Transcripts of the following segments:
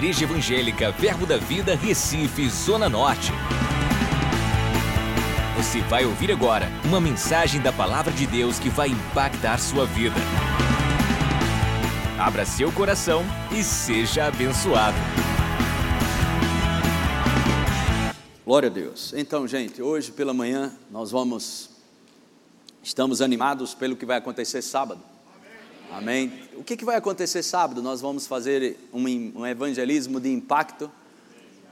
Igreja Evangélica Verbo da Vida, Recife, Zona Norte. Você vai ouvir agora uma mensagem da Palavra de Deus que vai impactar sua vida. Abra seu coração e seja abençoado. Glória a Deus. Então, gente, hoje pela manhã nós vamos. Estamos animados pelo que vai acontecer sábado. Amém. O que, que vai acontecer sábado? Nós vamos fazer um, um evangelismo de impacto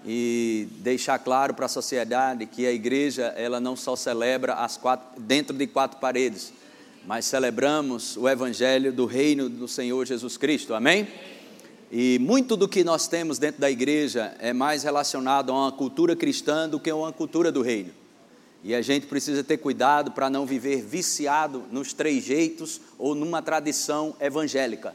e deixar claro para a sociedade que a igreja ela não só celebra quatro, dentro de quatro paredes, mas celebramos o evangelho do reino do Senhor Jesus Cristo. Amém? E muito do que nós temos dentro da igreja é mais relacionado a uma cultura cristã do que a uma cultura do reino. E a gente precisa ter cuidado para não viver viciado nos três jeitos ou numa tradição evangélica.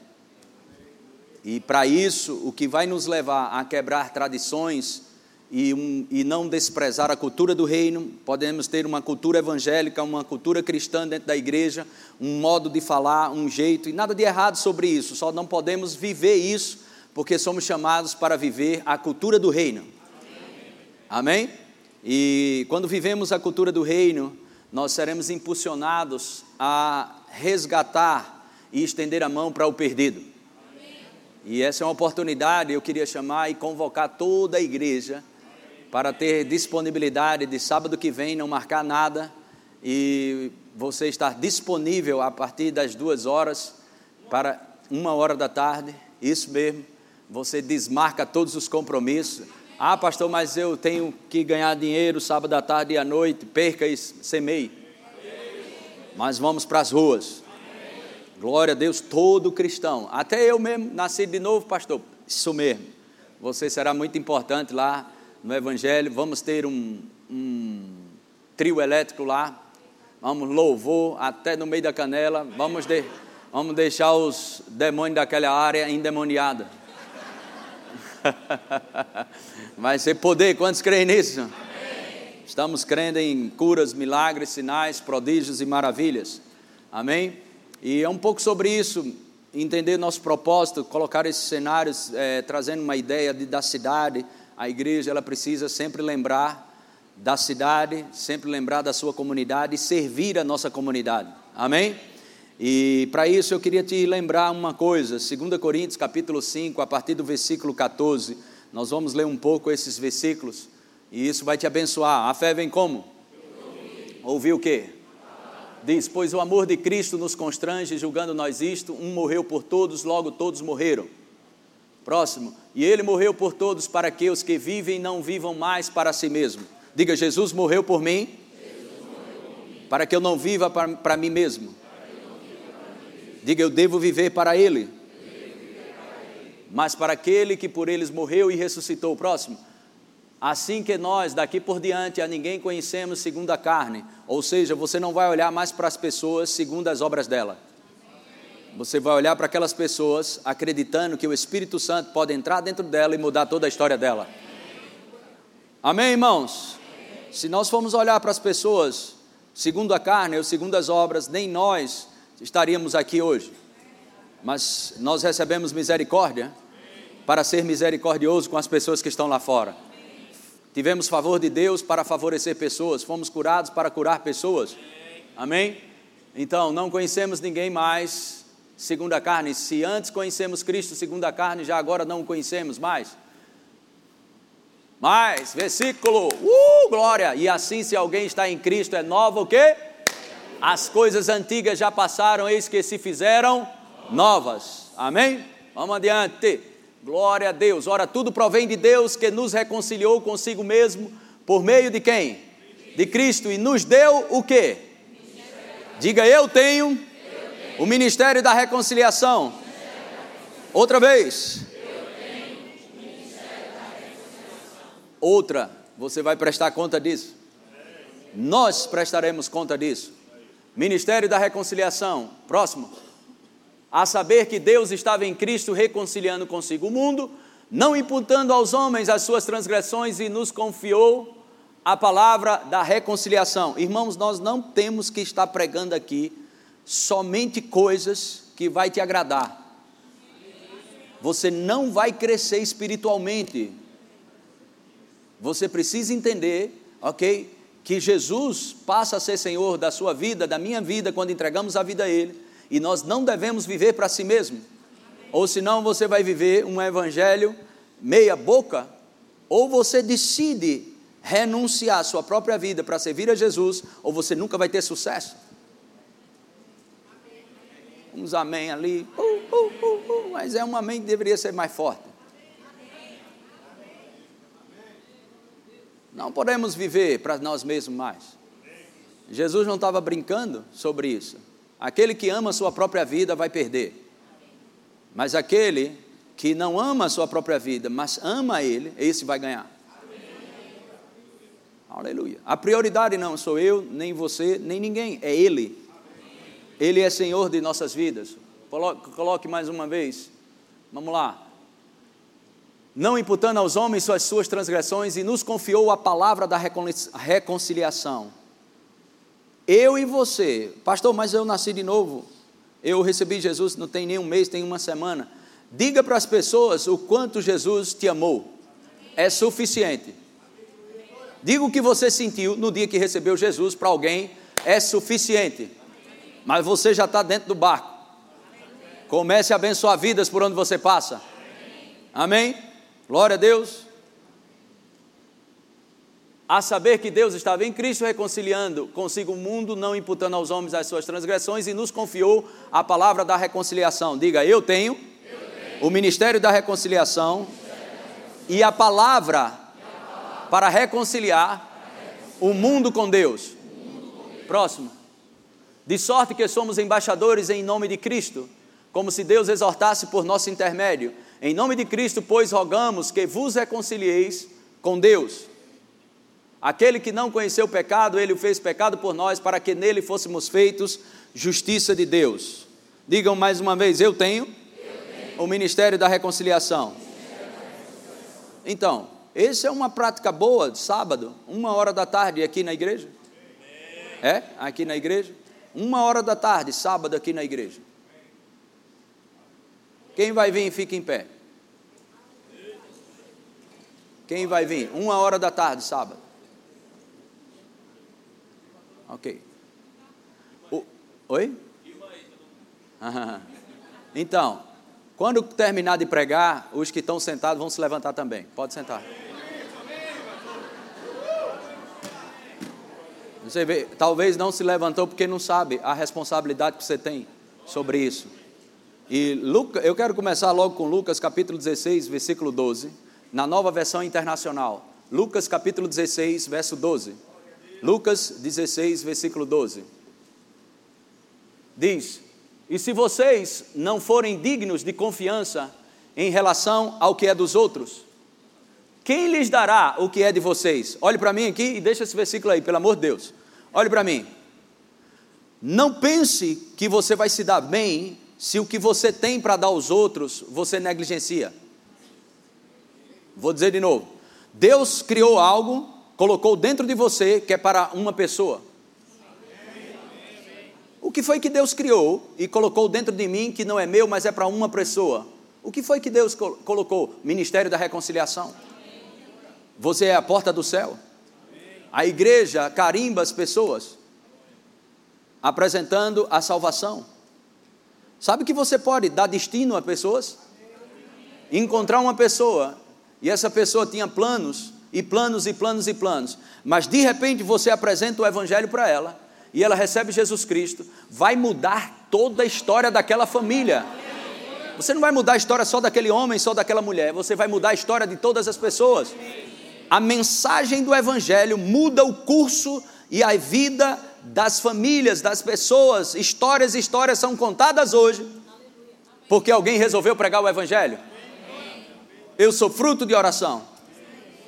E para isso, o que vai nos levar a quebrar tradições e, um, e não desprezar a cultura do reino, podemos ter uma cultura evangélica, uma cultura cristã dentro da igreja, um modo de falar, um jeito, e nada de errado sobre isso, só não podemos viver isso, porque somos chamados para viver a cultura do reino. Amém? Amém? E quando vivemos a cultura do reino, nós seremos impulsionados a resgatar e estender a mão para o perdido. E essa é uma oportunidade, eu queria chamar e convocar toda a igreja para ter disponibilidade de sábado que vem, não marcar nada. E você estar disponível a partir das duas horas para uma hora da tarde, isso mesmo, você desmarca todos os compromissos ah, pastor, mas eu tenho que ganhar dinheiro sábado à tarde e à noite. Perca e semeie. Mas vamos para as ruas. Glória a Deus, todo cristão. Até eu mesmo, nasci de novo, pastor. Isso mesmo. Você será muito importante lá no Evangelho. Vamos ter um, um trio elétrico lá. Vamos louvor até no meio da canela. Vamos, de, vamos deixar os demônios daquela área endemoniados. Vai ser poder, quantos creem nisso? Amém. Estamos crendo em curas, milagres, sinais, prodígios e maravilhas. Amém? E é um pouco sobre isso, entender nosso propósito, colocar esses cenários, é, trazendo uma ideia de, da cidade. A igreja ela precisa sempre lembrar da cidade, sempre lembrar da sua comunidade e servir a nossa comunidade. Amém? E para isso eu queria te lembrar uma coisa, 2 Coríntios capítulo 5, a partir do versículo 14, nós vamos ler um pouco esses versículos e isso vai te abençoar. A fé vem como? Ouvir o quê? Diz: Pois o amor de Cristo nos constrange, julgando nós isto, um morreu por todos, logo todos morreram. Próximo, e ele morreu por todos para que os que vivem não vivam mais para si mesmo. Diga: Jesus morreu por mim, morreu por mim. para que eu não viva para, para mim mesmo Diga, eu devo viver para Ele. Mas para aquele que por eles morreu e ressuscitou. Próximo. Assim que nós, daqui por diante, a ninguém conhecemos segundo a carne. Ou seja, você não vai olhar mais para as pessoas segundo as obras dela. Você vai olhar para aquelas pessoas acreditando que o Espírito Santo pode entrar dentro dela e mudar toda a história dela. Amém, irmãos? Se nós formos olhar para as pessoas segundo a carne ou segundo as obras, nem nós estaríamos aqui hoje. Mas nós recebemos misericórdia para ser misericordioso com as pessoas que estão lá fora. Tivemos favor de Deus para favorecer pessoas, fomos curados para curar pessoas. Amém? Então, não conhecemos ninguém mais segundo a carne. Se antes conhecemos Cristo segundo a carne, já agora não o conhecemos mais. Mais, versículo, uh, glória! E assim, se alguém está em Cristo, é novo o quê? As coisas antigas já passaram, eis que se fizeram novas. Amém? Vamos adiante. Glória a Deus. Ora, tudo provém de Deus que nos reconciliou consigo mesmo por meio de quem? De Cristo e nos deu o quê? Diga eu tenho o ministério da reconciliação. Outra vez. Outra, você vai prestar conta disso. Nós prestaremos conta disso. Ministério da Reconciliação. Próximo. A saber que Deus estava em Cristo reconciliando consigo o mundo, não imputando aos homens as suas transgressões e nos confiou a palavra da reconciliação. Irmãos, nós não temos que estar pregando aqui somente coisas que vai te agradar. você não vai crescer espiritualmente. Você precisa entender, ok, que Jesus passa a ser Senhor da sua vida, da minha vida, quando entregamos a vida a Ele, e nós não devemos viver para si mesmo, ou senão você vai viver um evangelho meia boca, ou você decide renunciar à sua própria vida para servir a Jesus, ou você nunca vai ter sucesso. Uns amém ali, uh, uh, uh, uh mas é um amém que deveria ser mais forte. Não podemos viver para nós mesmos mais. Jesus não estava brincando sobre isso. Aquele que ama a sua própria vida vai perder. Mas aquele que não ama a sua própria vida, mas ama ele, esse vai ganhar. Aleluia. A prioridade não sou eu, nem você, nem ninguém, é Ele. Ele é Senhor de nossas vidas. Coloque mais uma vez. Vamos lá. Não imputando aos homens as suas transgressões e nos confiou a palavra da reconciliação. Eu e você, pastor, mas eu nasci de novo. Eu recebi Jesus não tem nem um mês, tem uma semana. Diga para as pessoas o quanto Jesus te amou. É suficiente. Diga o que você sentiu no dia que recebeu Jesus para alguém, é suficiente. Mas você já está dentro do barco. Comece a abençoar vidas por onde você passa. Amém? Glória a Deus. A saber que Deus estava em Cristo reconciliando consigo o mundo, não imputando aos homens as suas transgressões, e nos confiou a palavra da reconciliação. Diga, eu tenho, eu tenho. o ministério da reconciliação e a palavra para reconciliar o mundo com Deus. Próximo. De sorte que somos embaixadores em nome de Cristo, como se Deus exortasse por nosso intermédio. Em nome de Cristo, pois, rogamos que vos reconcilieis com Deus. Aquele que não conheceu o pecado, ele o fez pecado por nós, para que nele fôssemos feitos justiça de Deus. Digam mais uma vez: Eu tenho, eu tenho. o ministério da reconciliação. Então, essa é uma prática boa de sábado, uma hora da tarde aqui na igreja. É? Aqui na igreja. Uma hora da tarde, sábado aqui na igreja. Quem vai vir, fica em pé. Quem vai vir? Uma hora da tarde, sábado. Ok. O, oi? Então, quando terminar de pregar, os que estão sentados vão se levantar também. Pode sentar. Você vê, talvez não se levantou porque não sabe a responsabilidade que você tem sobre isso. E Luca, eu quero começar logo com Lucas capítulo 16, versículo 12, na nova versão internacional. Lucas capítulo 16, verso 12. Lucas 16, versículo 12. Diz: E se vocês não forem dignos de confiança em relação ao que é dos outros, quem lhes dará o que é de vocês? Olhe para mim aqui e deixa esse versículo aí, pelo amor de Deus. Olhe para mim. Não pense que você vai se dar bem se o que você tem para dar aos outros você negligencia. Vou dizer de novo. Deus criou algo, colocou dentro de você que é para uma pessoa. O que foi que Deus criou e colocou dentro de mim que não é meu, mas é para uma pessoa? O que foi que Deus colocou? Ministério da Reconciliação. Você é a porta do céu. A igreja carimba as pessoas, apresentando a salvação. Sabe que você pode dar destino a pessoas? Encontrar uma pessoa e essa pessoa tinha planos e planos e planos e planos, mas de repente você apresenta o evangelho para ela e ela recebe Jesus Cristo, vai mudar toda a história daquela família. Você não vai mudar a história só daquele homem, só daquela mulher, você vai mudar a história de todas as pessoas a mensagem do Evangelho muda o curso e a vida das famílias, das pessoas. Histórias e histórias são contadas hoje porque alguém resolveu pregar o Evangelho. Eu sou fruto de oração.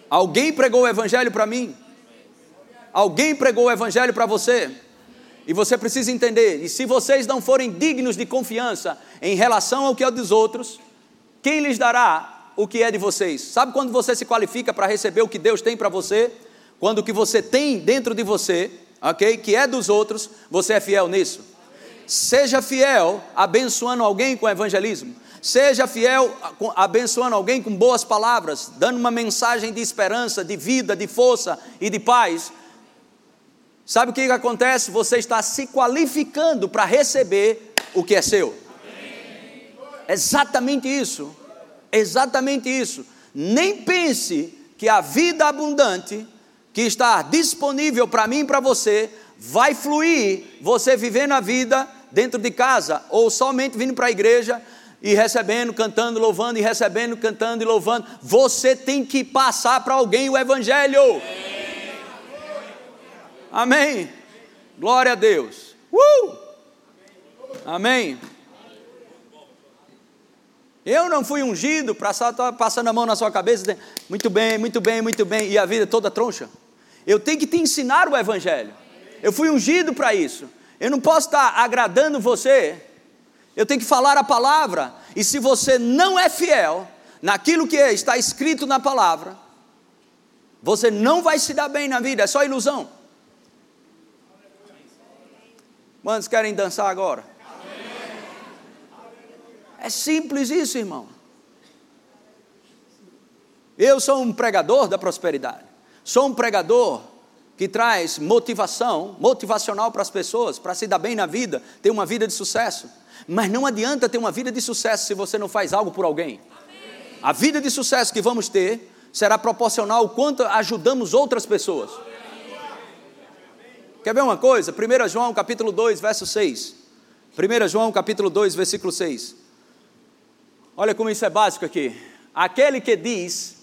Alguém pregou o Evangelho para mim. Alguém pregou o Evangelho para você. E você precisa entender: e se vocês não forem dignos de confiança em relação ao que é dos outros, quem lhes dará o que é de vocês. Sabe quando você se qualifica para receber o que Deus tem para você? Quando o que você tem dentro de você, ok, que é dos outros, você é fiel nisso. Seja fiel abençoando alguém com evangelismo. Seja fiel abençoando alguém com boas palavras, dando uma mensagem de esperança, de vida, de força e de paz. Sabe o que, acontece? Você está se qualificando para receber o que é seu. Exatamente isso. Exatamente isso. Nem pense que a vida abundante que está disponível para mim e para você vai fluir você vivendo a vida dentro de casa ou somente vindo para a igreja e recebendo, cantando, louvando, e recebendo, cantando e louvando. Você tem que passar para alguém o Evangelho. Amém. Glória a Deus. Uh! Amém. Eu não fui ungido para estar passando a mão na sua cabeça, muito bem, muito bem, muito bem, e a vida toda troncha. Eu tenho que te ensinar o Evangelho. Eu fui ungido para isso. Eu não posso estar agradando você eu tenho que falar a palavra, e se você não é fiel naquilo que está escrito na palavra, você não vai se dar bem na vida, é só ilusão. Quantos querem dançar agora? É simples isso, irmão. Eu sou um pregador da prosperidade. Sou um pregador que traz motivação, motivacional para as pessoas, para se dar bem na vida, ter uma vida de sucesso. Mas não adianta ter uma vida de sucesso se você não faz algo por alguém. A vida de sucesso que vamos ter será proporcional ao quanto ajudamos outras pessoas. Quer ver uma coisa? 1 João capítulo 2, verso 6. 1 João capítulo 2, versículo 6. Olha como isso é básico aqui. Aquele que diz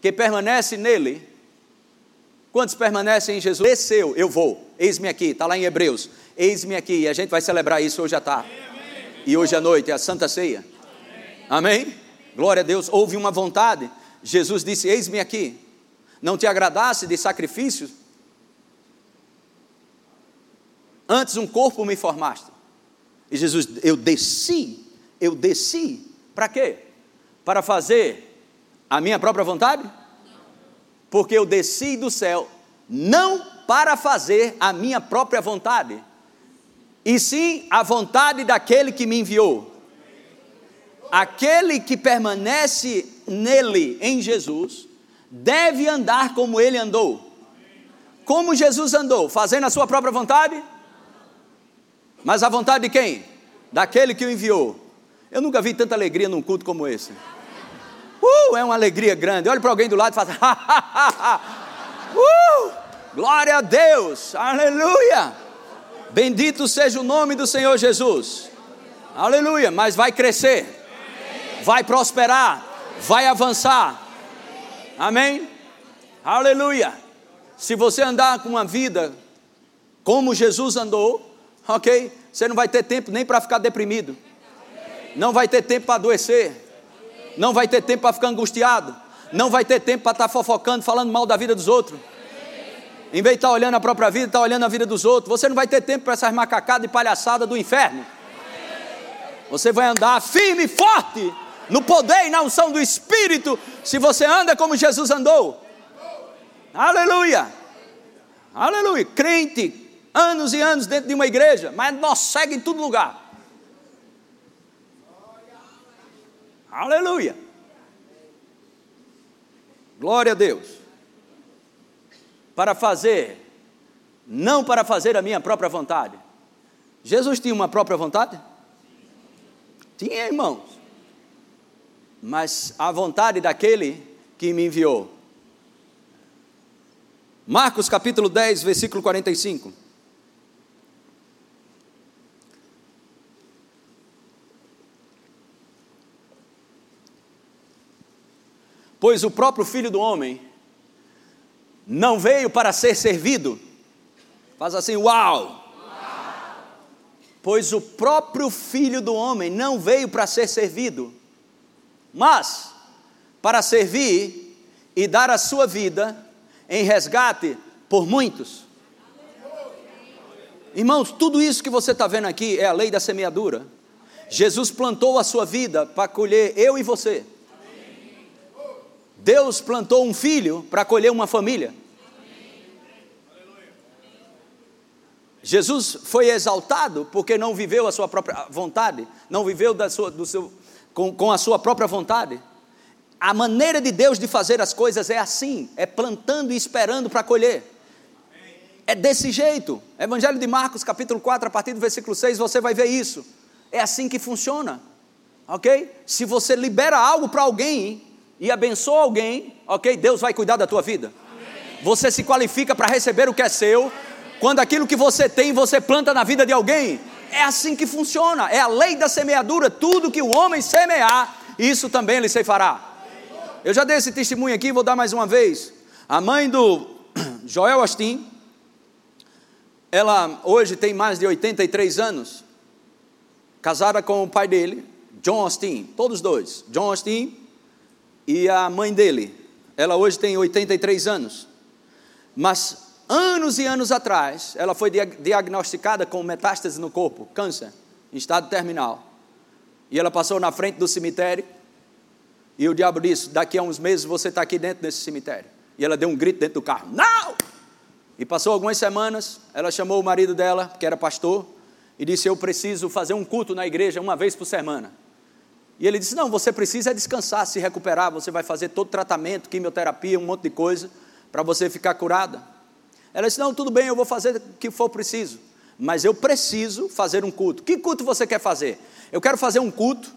que permanece nele, quantos permanecem em Jesus? Desceu, eu vou. Eis-me aqui, está lá em Hebreus. Eis-me aqui, e a gente vai celebrar isso hoje à tarde e hoje à noite é a Santa Ceia. Amém? Amém? Glória a Deus. Houve uma vontade. Jesus disse: Eis-me aqui. Não te agradasse de sacrifícios? Antes um corpo me formaste. E Jesus, eu desci, eu desci. Para quê? Para fazer a minha própria vontade? Porque eu desci do céu não para fazer a minha própria vontade, e sim a vontade daquele que me enviou. Aquele que permanece nele, em Jesus, deve andar como ele andou. Como Jesus andou? Fazendo a sua própria vontade? Mas a vontade de quem? Daquele que o enviou. Eu nunca vi tanta alegria num culto como esse. Uh, é uma alegria grande. Olha para alguém do lado e faz. uh, glória a Deus, aleluia. Bendito seja o nome do Senhor Jesus. Aleluia. Mas vai crescer, vai prosperar, vai avançar. Amém? Aleluia. Se você andar com uma vida como Jesus andou, ok? Você não vai ter tempo nem para ficar deprimido, não vai ter tempo para adoecer, não vai ter tempo para ficar angustiado, não vai ter tempo para estar fofocando, falando mal da vida dos outros. Em vez de estar olhando a própria vida, estar olhando a vida dos outros. Você não vai ter tempo para essas macacadas e palhaçadas do inferno. Você vai andar firme e forte no poder e na unção do Espírito, se você anda como Jesus andou. Aleluia! Aleluia! Crente, anos e anos dentro de uma igreja, mas nós segue em todo lugar. Aleluia! Glória a Deus para fazer, não para fazer a minha própria vontade. Jesus tinha uma própria vontade? Tinha, irmãos. Mas a vontade daquele que me enviou. Marcos capítulo 10, versículo 45. Pois o próprio Filho do Homem não veio para ser servido. Faz assim, uau! Pois o próprio Filho do Homem não veio para ser servido, mas para servir e dar a sua vida em resgate por muitos. Irmãos, tudo isso que você está vendo aqui é a lei da semeadura. Jesus plantou a sua vida para colher eu e você. Deus plantou um filho para colher uma família. Jesus foi exaltado porque não viveu a sua própria vontade, não viveu sua, do seu, com, com a sua própria vontade. A maneira de Deus de fazer as coisas é assim: é plantando e esperando para colher. É desse jeito. Evangelho de Marcos, capítulo 4, a partir do versículo 6, você vai ver isso. É assim que funciona. Ok? Se você libera algo para alguém e abençoa alguém, ok? Deus vai cuidar da tua vida. Você se qualifica para receber o que é seu. Quando aquilo que você tem, você planta na vida de alguém. É assim que funciona. É a lei da semeadura. Tudo que o homem semear, isso também ele se fará. Eu já dei esse testemunho aqui, vou dar mais uma vez. A mãe do Joel Austin, ela hoje tem mais de 83 anos, casada com o pai dele, John Austin, todos dois, John Austin e a mãe dele. Ela hoje tem 83 anos. Mas anos e anos atrás, ela foi diagnosticada com metástase no corpo, câncer, em estado terminal. E ela passou na frente do cemitério. E o diabo disse: Daqui a uns meses você está aqui dentro desse cemitério. E ela deu um grito dentro do carro: Não! E passou algumas semanas, ela chamou o marido dela, que era pastor, e disse: Eu preciso fazer um culto na igreja uma vez por semana. E ele disse: Não, você precisa descansar, se recuperar. Você vai fazer todo tratamento, quimioterapia, um monte de coisa, para você ficar curada. Ela disse: Não, tudo bem, eu vou fazer o que for preciso. Mas eu preciso fazer um culto. Que culto você quer fazer? Eu quero fazer um culto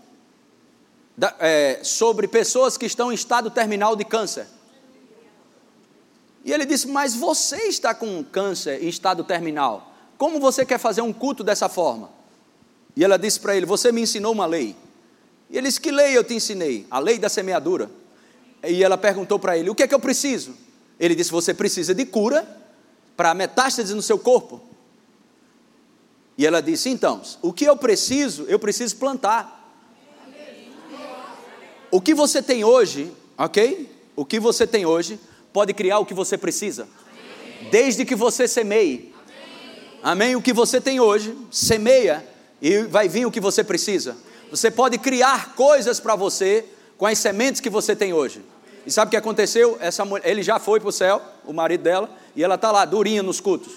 da, é, sobre pessoas que estão em estado terminal de câncer. E ele disse: Mas você está com câncer em estado terminal. Como você quer fazer um culto dessa forma? E ela disse para ele: Você me ensinou uma lei. E ele disse: Que lei eu te ensinei? A lei da semeadura. E ela perguntou para ele: O que é que eu preciso? Ele disse: Você precisa de cura para metástase no seu corpo. E ela disse: Então, o que eu preciso, eu preciso plantar. O que você tem hoje, ok? O que você tem hoje pode criar o que você precisa, desde que você semeie. Amém? O que você tem hoje, semeia e vai vir o que você precisa. Você pode criar coisas para você com as sementes que você tem hoje. E sabe o que aconteceu? Essa mulher, ele já foi para o céu, o marido dela, e ela está lá, durinha nos cultos.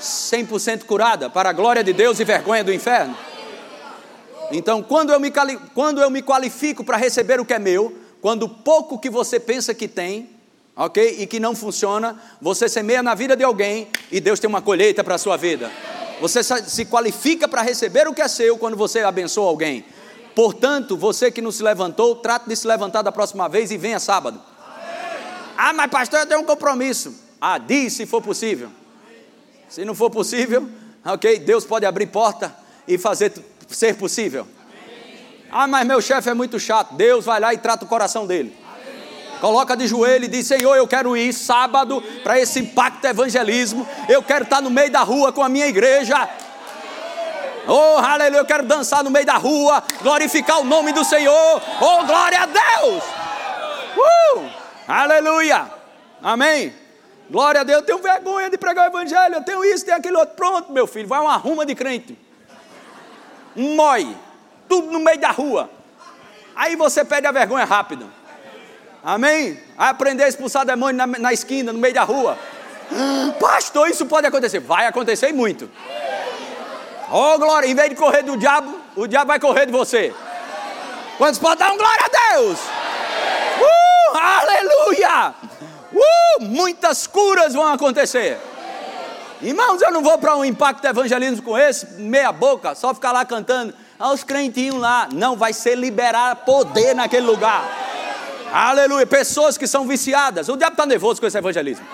100% curada, para a glória de Deus e vergonha do inferno. Então, quando eu me, quando eu me qualifico para receber o que é meu, quando pouco que você pensa que tem, ok? E que não funciona, você semeia na vida de alguém e Deus tem uma colheita para a sua vida. Você se qualifica para receber o que é seu quando você abençoa alguém. Portanto, você que não se levantou, trate de se levantar da próxima vez e venha sábado. Ah, mas pastor, eu tenho um compromisso. Ah, diz se for possível. Se não for possível, ok, Deus pode abrir porta e fazer ser possível. Ah, mas meu chefe é muito chato. Deus vai lá e trata o coração dele. Coloca de joelho e diz: Senhor, eu quero ir sábado para esse impacto evangelismo. Eu quero estar no meio da rua com a minha igreja. Oh, aleluia, eu quero dançar no meio da rua, glorificar o nome do Senhor. Oh, glória a Deus. Uh, aleluia. Amém. Glória a Deus. Eu tenho vergonha de pregar o evangelho. Eu tenho isso, tenho aquilo outro. Pronto, meu filho, vai uma ruma de crente. Um moi. Tudo no meio da rua. Aí você perde a vergonha rápido. Amém? Vai aprender a expulsar demônio na, na esquina, no meio da rua. Pastor, isso pode acontecer. Vai acontecer muito. Oh, glória. Em vez de correr do diabo, o diabo vai correr de você. Quantos podem dar um glória a Deus? Uh, aleluia! Uh, muitas curas vão acontecer. Irmãos, eu não vou para um impacto evangelismo com esse, meia boca, só ficar lá cantando. Aos crentinhos lá. Não, vai ser liberar poder naquele lugar. Aleluia. Pessoas que são viciadas. O diabo está nervoso com esse evangelismo.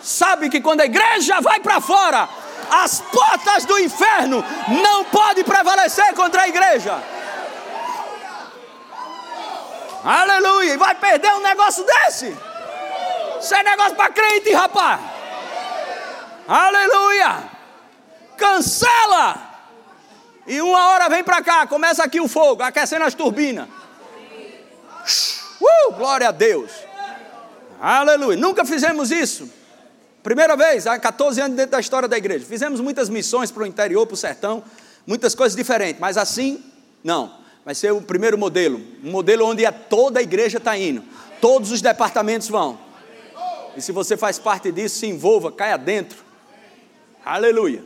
Sabe que quando a igreja vai para fora, as portas do inferno não podem prevalecer contra a igreja. Aleluia. E vai perder um negócio desse. Isso é negócio para crente, rapaz. Aleluia. Cancela. E uma hora vem para cá, começa aqui o fogo, aquecendo as turbinas. Uh, glória a Deus. Aleluia. Nunca fizemos isso. Primeira vez, há 14 anos dentro da história da igreja. Fizemos muitas missões para o interior, para o sertão, muitas coisas diferentes, mas assim, não. Vai ser o primeiro modelo. Um modelo onde a toda a igreja está indo. Todos os departamentos vão. E se você faz parte disso, se envolva, caia dentro. Aleluia.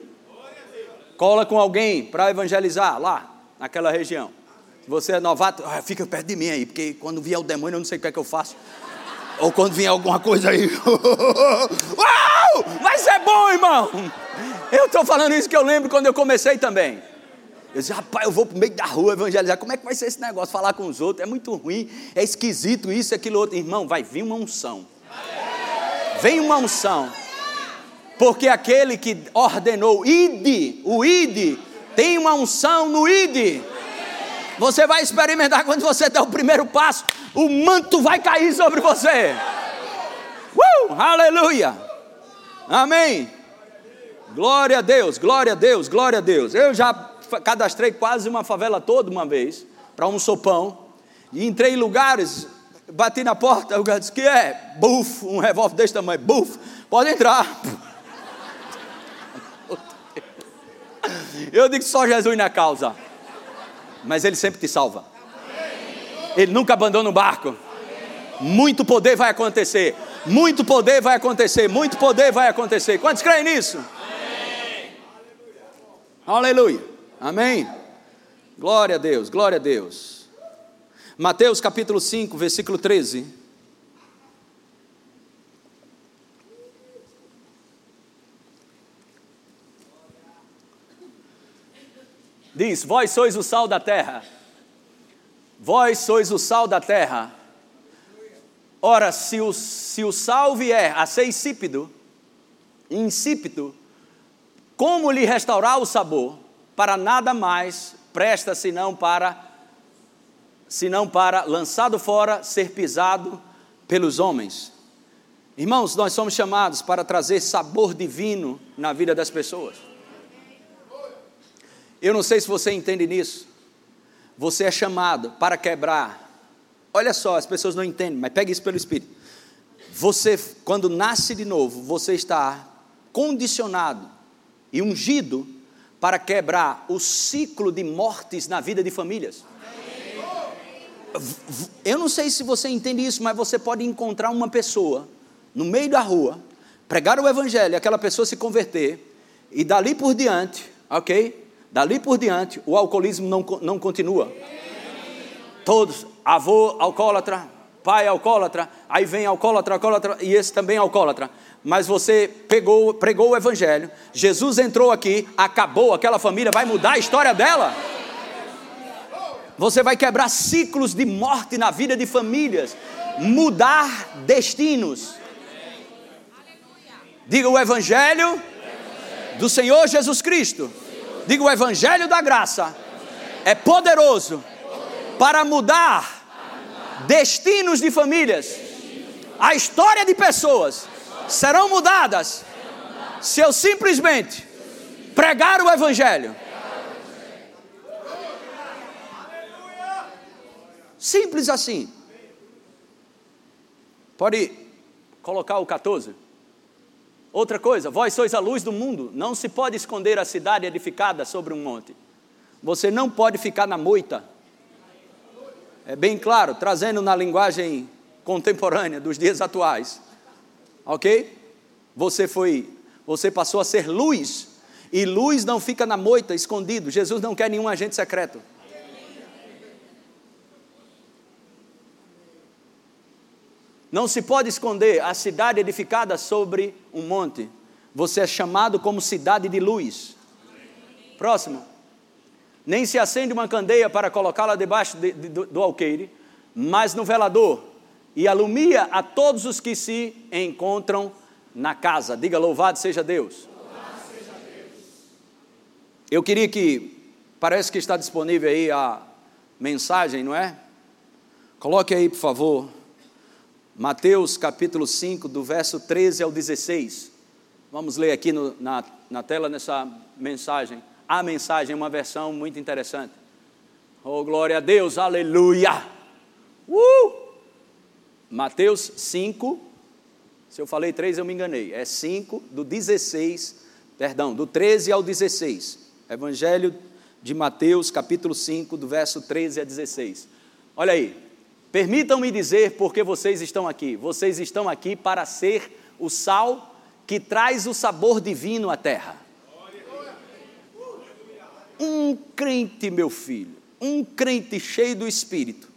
Cola com alguém para evangelizar lá, naquela região. Se você é novato, ah, fica perto de mim aí, porque quando vier o demônio eu não sei o que é que eu faço. Ou quando vier alguma coisa aí. Uau! Mas é bom, irmão! Eu estou falando isso que eu lembro quando eu comecei também. Eu disse, rapaz, eu vou para o meio da rua evangelizar. Como é que vai ser esse negócio? Falar com os outros? É muito ruim, é esquisito isso, aquilo outro. Irmão, vai vir uma unção. Vem uma unção. Porque aquele que ordenou ide, o ide, tem uma unção no ide. Você vai experimentar quando você der o primeiro passo, o manto vai cair sobre você. Uh, aleluia. Amém. Glória a Deus, glória a Deus, glória a Deus. Eu já cadastrei quase uma favela toda uma vez, para um sopão, e entrei em lugares, bati na porta, o cara disse, que é? Buf, um revólver desse tamanho, buf, pode entrar. Eu digo só Jesus na causa, mas Ele sempre te salva. Ele nunca abandona o barco. Muito poder vai acontecer, muito poder vai acontecer, muito poder vai acontecer. Quantos creem nisso? Aleluia. Amém? Glória a Deus, glória a Deus. Mateus capítulo 5, versículo 13. Diz: Vós sois o sal da terra. Vós sois o sal da terra. Ora, se o, se o sal vier a ser insípido, insípido, como lhe restaurar o sabor? para nada mais presta senão para senão para lançado fora, ser pisado pelos homens. Irmãos, nós somos chamados para trazer sabor divino na vida das pessoas. Eu não sei se você entende nisso. Você é chamado para quebrar. Olha só, as pessoas não entendem, mas pegue isso pelo Espírito. Você, quando nasce de novo, você está condicionado e ungido para quebrar o ciclo de mortes na vida de famílias. Eu não sei se você entende isso, mas você pode encontrar uma pessoa no meio da rua, pregar o evangelho, aquela pessoa se converter, e dali por diante, ok? Dali por diante, o alcoolismo não, não continua. Todos, avô alcoólatra, pai alcoólatra, aí vem alcoólatra, alcoólatra, e esse também alcoólatra mas você pegou, pregou o evangelho, Jesus entrou aqui, acabou, aquela família vai mudar a história dela. Você vai quebrar ciclos de morte na vida de famílias, mudar destinos. Diga o evangelho do Senhor Jesus Cristo. Diga o evangelho da graça. É poderoso para mudar destinos de famílias, a história de pessoas serão mudadas se eu simplesmente pregar o Evangelho. Simples assim. Pode colocar o 14. Outra coisa, vós sois a luz do mundo, não se pode esconder a cidade edificada sobre um monte. Você não pode ficar na moita. É bem claro, trazendo na linguagem contemporânea dos dias atuais ok? Você foi, você passou a ser luz, e luz não fica na moita, escondido. Jesus não quer nenhum agente secreto. Não se pode esconder a cidade edificada sobre um monte. Você é chamado como cidade de luz. Próximo. Nem se acende uma candeia para colocá-la debaixo de, de, do, do alqueire, mas no velador, e alumia a todos os que se encontram na casa. Diga louvado seja Deus. Louvado seja Deus. Eu queria que, parece que está disponível aí a mensagem, não é? Coloque aí, por favor, Mateus capítulo 5, do verso 13 ao 16. Vamos ler aqui no, na, na tela nessa mensagem. A mensagem é uma versão muito interessante. Oh, glória a Deus, aleluia! Uh! Mateus 5, se eu falei 3, eu me enganei. É 5, do 16, perdão, do 13 ao 16. Evangelho de Mateus, capítulo 5, do verso 13 a 16. Olha aí. Permitam-me dizer por que vocês estão aqui. Vocês estão aqui para ser o sal que traz o sabor divino à terra. um crente, meu filho, um crente cheio do Espírito,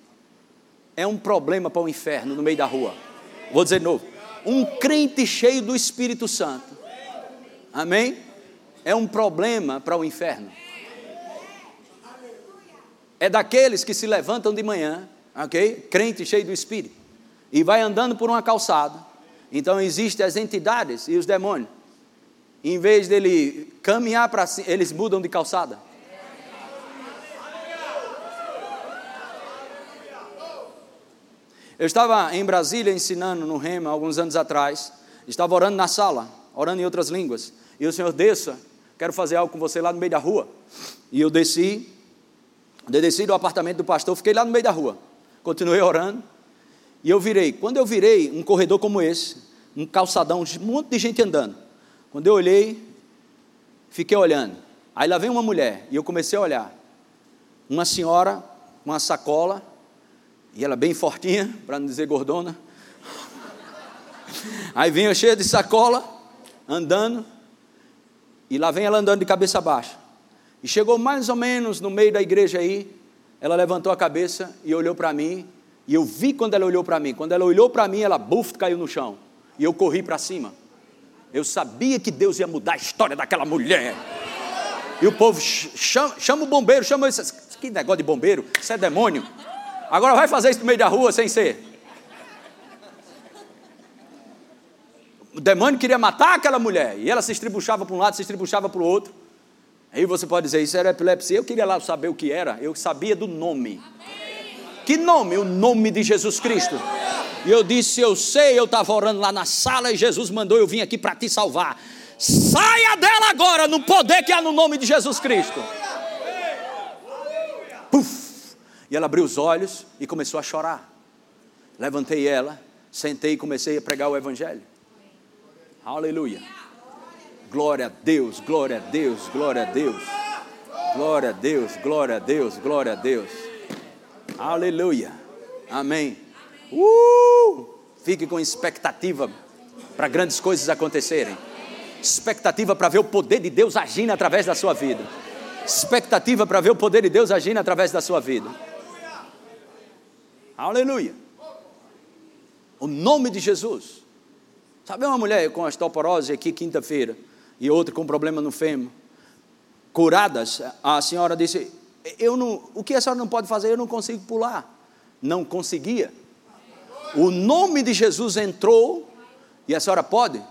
é um problema para o inferno no meio da rua. Vou dizer de novo: um crente cheio do Espírito Santo, amém? É um problema para o inferno. É daqueles que se levantam de manhã, ok? Crente cheio do Espírito, e vai andando por uma calçada. Então existem as entidades e os demônios. Em vez dele caminhar para cima, eles mudam de calçada. Eu estava em Brasília ensinando no Rema alguns anos atrás. Estava orando na sala, orando em outras línguas. E o Senhor, desça, quero fazer algo com você lá no meio da rua. E eu desci, desci do apartamento do pastor, fiquei lá no meio da rua. Continuei orando. E eu virei. Quando eu virei, um corredor como esse, um calçadão, um monte de gente andando. Quando eu olhei, fiquei olhando. Aí lá vem uma mulher, e eu comecei a olhar. Uma senhora, uma sacola, e ela bem fortinha, para não dizer gordona. Aí vinha cheia de sacola, andando, e lá vem ela andando de cabeça baixa. E chegou mais ou menos no meio da igreja aí, ela levantou a cabeça e olhou para mim, e eu vi quando ela olhou para mim. Quando ela olhou para mim, ela buf, caiu no chão. E eu corri para cima. Eu sabia que Deus ia mudar a história daquela mulher. E o povo chama, chama o bombeiro, chama esse. Que negócio de bombeiro? Isso é demônio. Agora vai fazer isso no meio da rua sem ser. O demônio queria matar aquela mulher. E ela se estribuchava para um lado, se estribuchava para o outro. Aí você pode dizer, isso era epilepsia. Eu queria lá saber o que era. Eu sabia do nome. Que nome? O nome de Jesus Cristo. E eu disse, eu sei, eu estava orando lá na sala e Jesus mandou eu vim aqui para te salvar. Saia dela agora no poder que há no nome de Jesus Cristo. Puf! E ela abriu os olhos e começou a chorar. Levantei ela, sentei e comecei a pregar o Evangelho. Aleluia. Glória a Deus, glória a Deus, glória a Deus. Glória a Deus, glória a Deus, glória a Deus. Aleluia. Amém. Uh! Fique com expectativa para grandes coisas acontecerem. Expectativa para ver o poder de Deus agindo através da sua vida. Expectativa para ver o poder de Deus agindo através da sua vida. Aleluia. O nome de Jesus. Sabe uma mulher com osteoporose aqui quinta-feira e outra com problema no fêmur, curadas, a senhora disse: "Eu não, o que a senhora não pode fazer? Eu não consigo pular". Não conseguia. O nome de Jesus entrou e a senhora pode?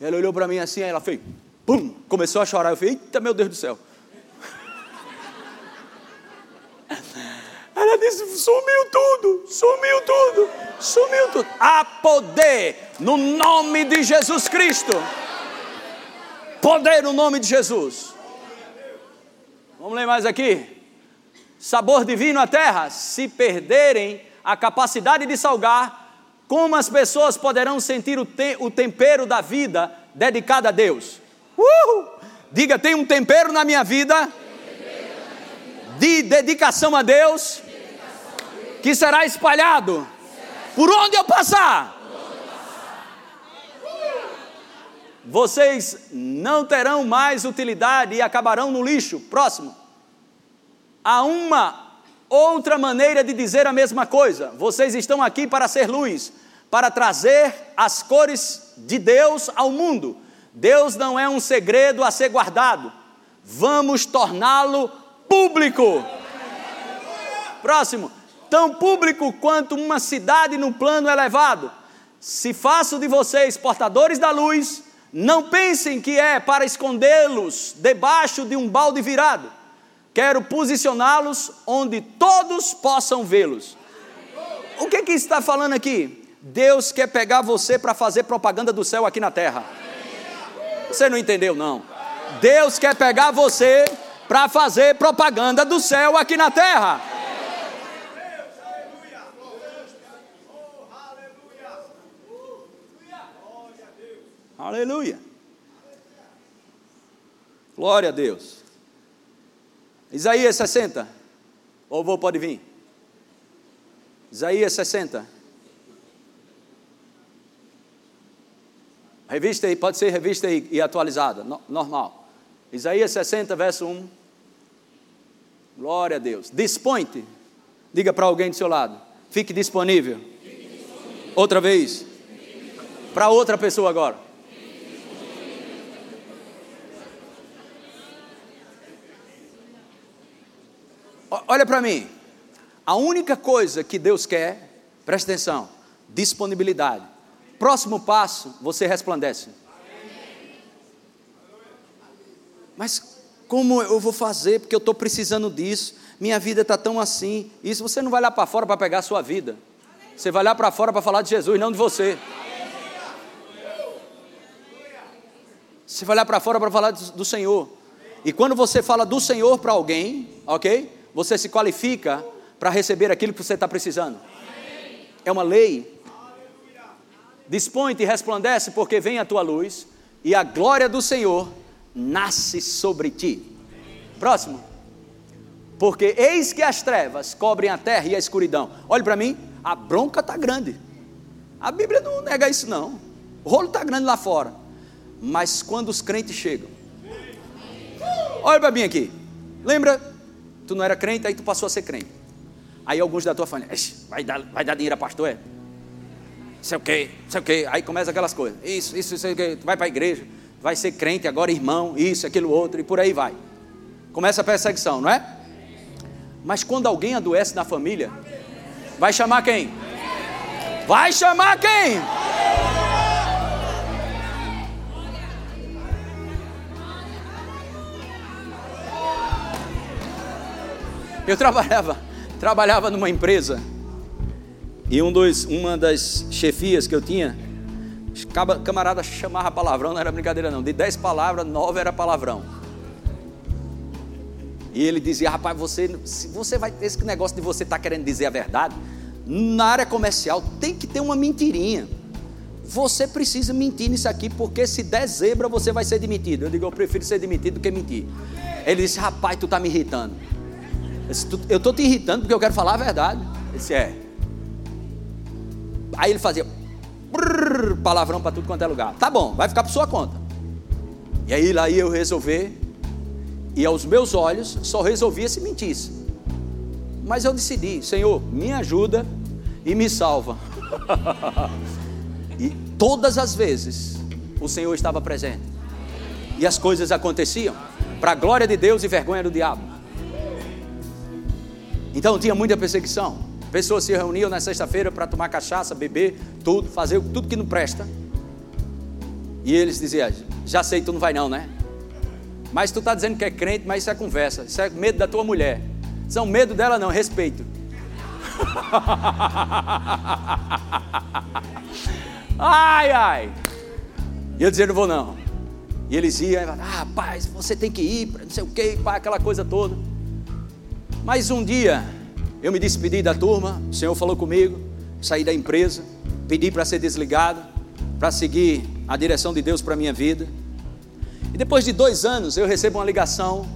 Ela olhou para mim assim, ela fez, pum, começou a chorar. Eu falei: "Eita, meu Deus do céu". Ela disse: sumiu tudo, sumiu tudo, sumiu tudo. Há poder no nome de Jesus Cristo. Poder no nome de Jesus. Vamos ler mais aqui. Sabor divino à terra. Se perderem a capacidade de salgar, como as pessoas poderão sentir o, te o tempero da vida dedicada a Deus? Uhul! Diga, tem um tempero na minha vida de dedicação a Deus que será espalhado por onde eu passar. Vocês não terão mais utilidade e acabarão no lixo. Próximo. Há uma outra maneira de dizer a mesma coisa. Vocês estão aqui para ser luz, para trazer as cores de Deus ao mundo. Deus não é um segredo a ser guardado. Vamos torná-lo público. Próximo tão público quanto uma cidade no plano elevado. Se faço de vocês portadores da luz, não pensem que é para escondê-los debaixo de um balde virado. Quero posicioná-los onde todos possam vê-los. O que, que está falando aqui? Deus quer pegar você para fazer propaganda do céu aqui na terra. Você não entendeu, não? Deus quer pegar você para fazer propaganda do céu aqui na terra. Aleluia. Glória a Deus. Isaías 60. O avô pode vir. Isaías 60. Revista aí, pode ser revista e, e atualizada, no, normal. Isaías 60, verso 1. Glória a Deus. Dispõe-te. Diga para alguém do seu lado. Fique disponível. Fique disponível. Outra vez. Para outra pessoa agora. Olha para mim. A única coisa que Deus quer, presta atenção, disponibilidade. Próximo passo, você resplandece. Mas como eu vou fazer? Porque eu estou precisando disso. Minha vida está tão assim. Isso você não vai lá para fora para pegar a sua vida. Você vai lá para fora para falar de Jesus, não de você. Você vai lá para fora para falar do Senhor. E quando você fala do Senhor para alguém, ok? Você se qualifica para receber aquilo que você está precisando. É uma lei. Dispõe-te e resplandece, porque vem a tua luz, e a glória do Senhor nasce sobre ti. Próximo. Porque eis que as trevas cobrem a terra e a escuridão. Olhe para mim, a bronca está grande. A Bíblia não nega isso, não. O rolo está grande lá fora. Mas quando os crentes chegam, olha para mim aqui. Lembra? Tu não era crente, aí tu passou a ser crente. Aí alguns da tua família, vai dar, vai dar dinheiro a pastor, é? Sei o quê, sei o quê. Aí começa aquelas coisas. Isso, isso, isso, tu vai para a igreja vai ser crente agora, irmão, isso, aquilo, outro, e por aí vai. Começa a perseguição, não é? Mas quando alguém adoece na família, vai chamar quem? Vai chamar quem? Eu trabalhava, trabalhava numa empresa e um dos, uma das chefias que eu tinha, camarada chamava palavrão, não era brincadeira não. De dez palavras, nove era palavrão. E ele dizia, rapaz, você, você vai, esse negócio de você estar tá querendo dizer a verdade, na área comercial tem que ter uma mentirinha. Você precisa mentir nisso aqui, porque se der zebra, você vai ser demitido. Eu digo, eu prefiro ser demitido do que mentir. Ele disse, rapaz, tu está me irritando. Eu estou te irritando porque eu quero falar a verdade. Ele disse, é. Aí ele fazia, brrr, palavrão para tudo quanto é lugar. Tá bom, vai ficar por sua conta. E aí lá ia eu resolver, e aos meus olhos só resolvia se mentisse. Mas eu decidi, Senhor, me ajuda e me salva. e todas as vezes o Senhor estava presente. E as coisas aconteciam para a glória de Deus e vergonha do diabo. Então tinha muita perseguição. Pessoas se reuniam na sexta-feira para tomar cachaça, beber, tudo, fazer tudo que não presta. E eles diziam: Já sei, tu não vai não, né? Mas tu está dizendo que é crente, mas isso é conversa. Isso é medo da tua mulher. São medo dela, não, respeito. ai, ai. E eu dizia: Não vou não. E eles iam, ah, rapaz, você tem que ir, não sei o que, aquela coisa toda. Mas um dia, eu me despedi da turma, o Senhor falou comigo, saí da empresa, pedi para ser desligado, para seguir a direção de Deus para a minha vida. E depois de dois anos eu recebo uma ligação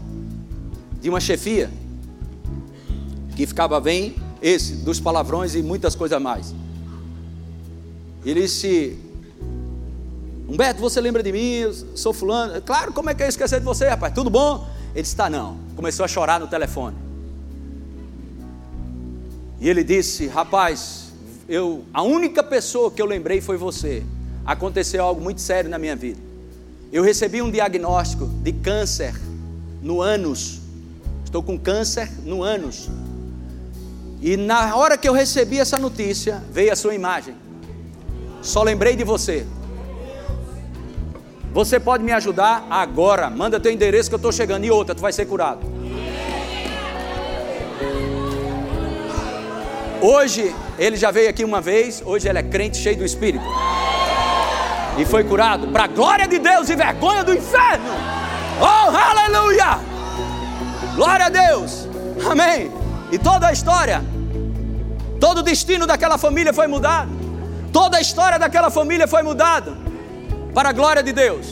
de uma chefia que ficava bem, esse, dos palavrões e muitas coisas mais. Ele disse: Humberto, você lembra de mim? Eu sou fulano. Claro, como é que eu esquecer de você, rapaz? Tudo bom? Ele disse: Tá, não. Começou a chorar no telefone. E ele disse: Rapaz, eu, a única pessoa que eu lembrei foi você. Aconteceu algo muito sério na minha vida. Eu recebi um diagnóstico de câncer no ânus. Estou com câncer no ânus. E na hora que eu recebi essa notícia, veio a sua imagem. Só lembrei de você. Você pode me ajudar agora. Manda teu endereço que eu estou chegando. E outra, tu vai ser curado. Hoje, ele já veio aqui uma vez, hoje ele é crente cheio do Espírito. E foi curado para a glória de Deus e vergonha do inferno. Oh, aleluia! Glória a Deus. Amém. E toda a história, todo o destino daquela família foi mudado. Toda a história daquela família foi mudada para a glória de Deus.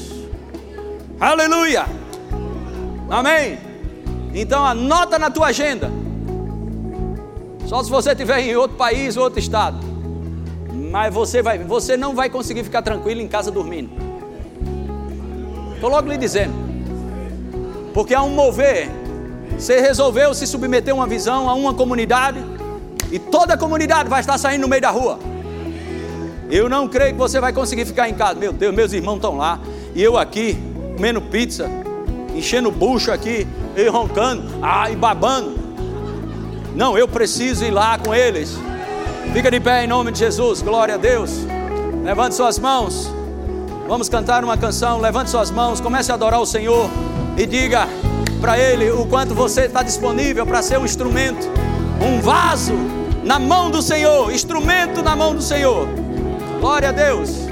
Aleluia. Amém. Então anota na tua agenda só se você estiver em outro país, outro estado. Mas você, vai, você não vai conseguir ficar tranquilo em casa dormindo. Estou logo lhe dizendo. Porque há um mover. Você resolveu se submeter a uma visão, a uma comunidade, e toda a comunidade vai estar saindo no meio da rua. Eu não creio que você vai conseguir ficar em casa. Meu Deus, meus irmãos estão lá, e eu aqui, comendo pizza, enchendo o bucho aqui, e roncando, ah, e babando. Não, eu preciso ir lá com eles. Fica de pé em nome de Jesus, glória a Deus. Levante suas mãos. Vamos cantar uma canção. Levante suas mãos, comece a adorar o Senhor e diga para Ele o quanto você está disponível para ser um instrumento, um vaso na mão do Senhor, instrumento na mão do Senhor. Glória a Deus.